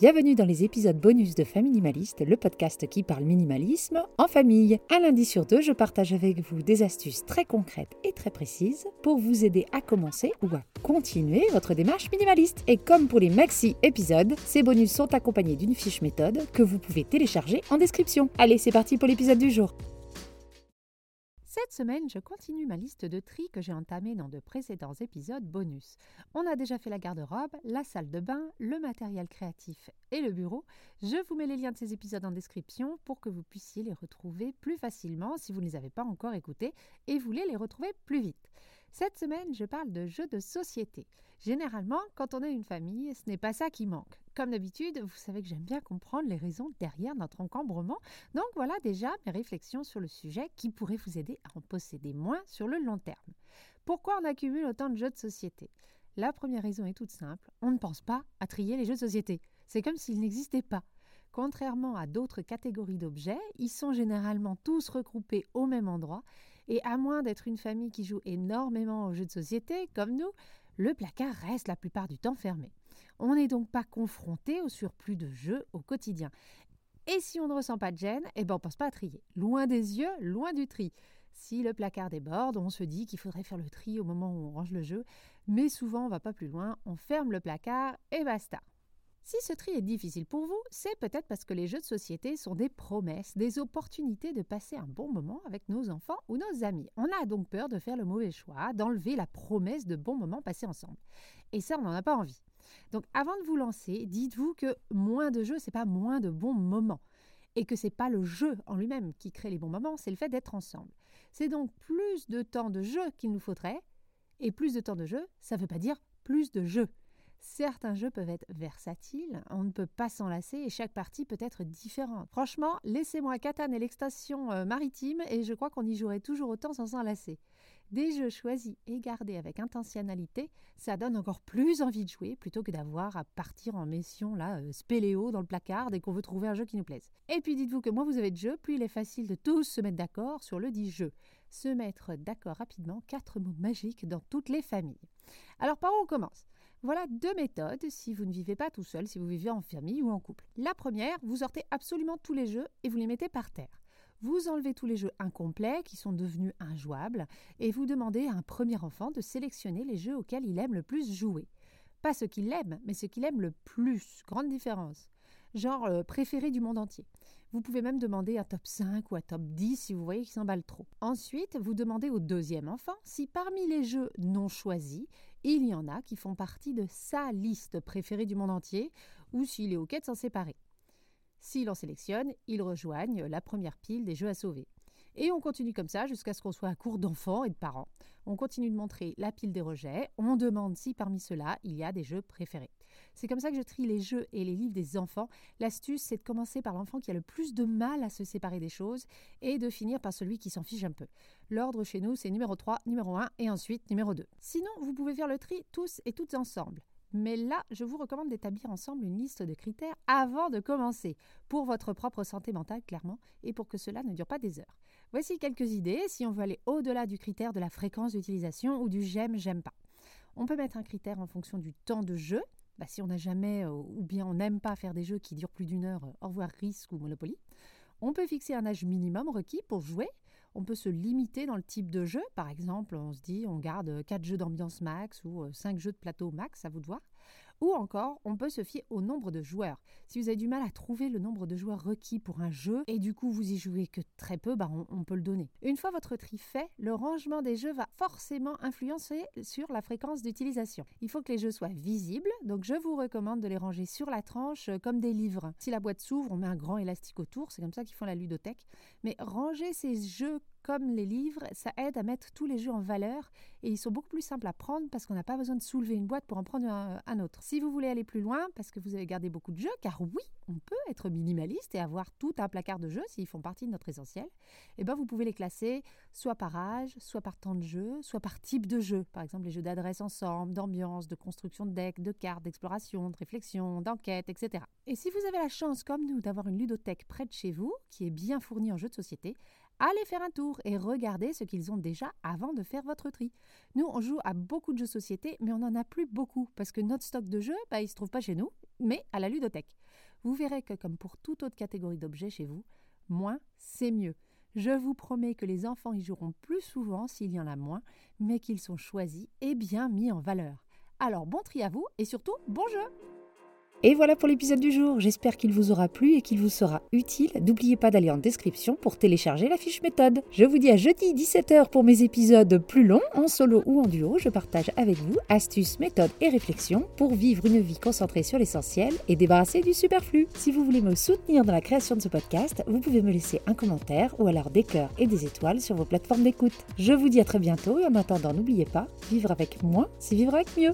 Bienvenue dans les épisodes bonus de Famille Minimaliste, le podcast qui parle minimalisme en famille. Un lundi sur deux, je partage avec vous des astuces très concrètes et très précises pour vous aider à commencer ou à continuer votre démarche minimaliste. Et comme pour les maxi épisodes, ces bonus sont accompagnés d'une fiche méthode que vous pouvez télécharger en description. Allez, c'est parti pour l'épisode du jour. Cette semaine, je continue ma liste de tri que j'ai entamée dans de précédents épisodes bonus. On a déjà fait la garde-robe, la salle de bain, le matériel créatif et le bureau. Je vous mets les liens de ces épisodes en description pour que vous puissiez les retrouver plus facilement si vous ne les avez pas encore écoutés et voulez les retrouver plus vite. Cette semaine, je parle de jeux de société. Généralement, quand on est une famille, ce n'est pas ça qui manque. Comme d'habitude, vous savez que j'aime bien comprendre les raisons derrière notre encombrement. Donc voilà déjà mes réflexions sur le sujet qui pourraient vous aider à en posséder moins sur le long terme. Pourquoi on accumule autant de jeux de société? La première raison est toute simple, on ne pense pas à trier les jeux de société. C'est comme s'ils n'existaient pas. Contrairement à d'autres catégories d'objets, ils sont généralement tous regroupés au même endroit et à moins d'être une famille qui joue énormément aux jeux de société, comme nous, le placard reste la plupart du temps fermé. On n'est donc pas confronté au surplus de jeux au quotidien. Et si on ne ressent pas de gêne, eh ben on pense pas à trier. Loin des yeux, loin du tri. Si le placard déborde, on se dit qu'il faudrait faire le tri au moment où on range le jeu, mais souvent on va pas plus loin, on ferme le placard et basta. Si ce tri est difficile pour vous, c'est peut-être parce que les jeux de société sont des promesses, des opportunités de passer un bon moment avec nos enfants ou nos amis. On a donc peur de faire le mauvais choix, d'enlever la promesse de bons moments passés ensemble. Et ça, on n'en a pas envie. Donc avant de vous lancer, dites-vous que moins de jeux, c'est pas moins de bons moments. Et que c'est pas le jeu en lui-même qui crée les bons moments, c'est le fait d'être ensemble. C'est donc plus de temps de jeu qu'il nous faudrait. Et plus de temps de jeu, ça ne veut pas dire plus de jeux. Certains jeux peuvent être versatiles, on ne peut pas s'en lasser et chaque partie peut être différente. Franchement, laissez-moi Catane et l'extension euh, maritime et je crois qu'on y jouerait toujours autant sans s'en lasser. Des jeux choisis et gardés avec intentionnalité, ça donne encore plus envie de jouer plutôt que d'avoir à partir en mission là, euh, spéléo dans le placard dès qu'on veut trouver un jeu qui nous plaise. Et puis dites-vous que moins vous avez de jeux, plus il est facile de tous se mettre d'accord sur le dit jeu. Se mettre d'accord rapidement, quatre mots magiques dans toutes les familles. Alors par où on commence? Voilà deux méthodes si vous ne vivez pas tout seul, si vous vivez en famille ou en couple. La première, vous sortez absolument tous les jeux et vous les mettez par terre. Vous enlevez tous les jeux incomplets qui sont devenus injouables et vous demandez à un premier enfant de sélectionner les jeux auxquels il aime le plus jouer. Pas ce qu'il aime, mais ce qu'il aime le plus. Grande différence. Genre euh, préféré du monde entier. Vous pouvez même demander un top 5 ou un top 10 si vous voyez qu'il s'emballe trop. Ensuite, vous demandez au deuxième enfant si parmi les jeux non choisis, il y en a qui font partie de sa liste préférée du monde entier ou s'il est OK de s'en séparer. S'il en sélectionne, il rejoignent la première pile des jeux à sauver. Et on continue comme ça jusqu'à ce qu'on soit à court d'enfants et de parents. On continue de montrer la pile des rejets. On demande si parmi ceux-là, il y a des jeux préférés. C'est comme ça que je trie les jeux et les livres des enfants. L'astuce, c'est de commencer par l'enfant qui a le plus de mal à se séparer des choses et de finir par celui qui s'en fiche un peu. L'ordre chez nous, c'est numéro 3, numéro 1 et ensuite numéro 2. Sinon, vous pouvez faire le tri tous et toutes ensemble. Mais là, je vous recommande d'établir ensemble une liste de critères avant de commencer, pour votre propre santé mentale clairement, et pour que cela ne dure pas des heures. Voici quelques idées si on veut aller au-delà du critère de la fréquence d'utilisation ou du j'aime, j'aime pas. On peut mettre un critère en fonction du temps de jeu. Bah, si on n'a jamais euh, ou bien on n'aime pas faire des jeux qui durent plus d'une heure, euh, au revoir risque ou Monopoly. On peut fixer un âge minimum requis pour jouer. On peut se limiter dans le type de jeu. Par exemple, on se dit on garde 4 jeux d'ambiance max ou 5 euh, jeux de plateau max, à vous de voir. Ou encore, on peut se fier au nombre de joueurs. Si vous avez du mal à trouver le nombre de joueurs requis pour un jeu et du coup vous y jouez que très peu, bah on, peut le donner. Une fois votre tri fait, le rangement des jeux va forcément influencer sur la fréquence d'utilisation. Il faut que les jeux soient visibles, donc je vous recommande de les ranger sur la tranche euh, comme des livres. Si la boîte s'ouvre, on met un grand élastique autour, c'est comme ça qu'ils font la ludothèque. Mais ranger ces jeux comme les livres, ça aide à mettre tous les jeux en valeur et ils sont beaucoup plus simples à prendre parce qu'on n'a pas besoin de soulever une boîte pour en prendre un, autre. Si vous voulez aller plus loin, parce que vous avez gardé beaucoup de jeux, car oui, on peut être minimaliste et avoir tout un placard de jeux s'ils font partie de notre essentiel, et eh ben vous pouvez les classer soit par âge, soit par temps de jeu, soit par type de jeu. Par exemple, les jeux d'adresse ensemble, d'ambiance, de construction de decks, de cartes, d'exploration, de réflexion, d'enquête, etc. Et si vous avez la chance, comme nous, d'avoir une ludothèque près de chez vous, qui est bien fournie en jeux de société, allez faire un tour et regardez ce qu'ils ont déjà avant de faire votre tri. Nous, on joue à beaucoup de jeux société, mais on n'en a plus beaucoup parce que notre stock de jeux, bah, il ne se trouve pas chez nous, mais à la ludothèque. Vous verrez que comme pour toute autre catégorie d'objets chez vous, moins, c'est mieux. Je vous promets que les enfants y joueront plus souvent s'il y en a moins, mais qu'ils sont choisis et bien mis en valeur. Alors bon tri à vous et surtout bon jeu et voilà pour l'épisode du jour, j'espère qu'il vous aura plu et qu'il vous sera utile. N'oubliez pas d'aller en description pour télécharger la fiche méthode. Je vous dis à jeudi 17h pour mes épisodes plus longs, en solo ou en duo. Je partage avec vous astuces, méthodes et réflexions pour vivre une vie concentrée sur l'essentiel et débarrasser du superflu. Si vous voulez me soutenir dans la création de ce podcast, vous pouvez me laisser un commentaire ou alors des cœurs et des étoiles sur vos plateformes d'écoute. Je vous dis à très bientôt et en attendant, n'oubliez pas, vivre avec moins, c'est vivre avec mieux.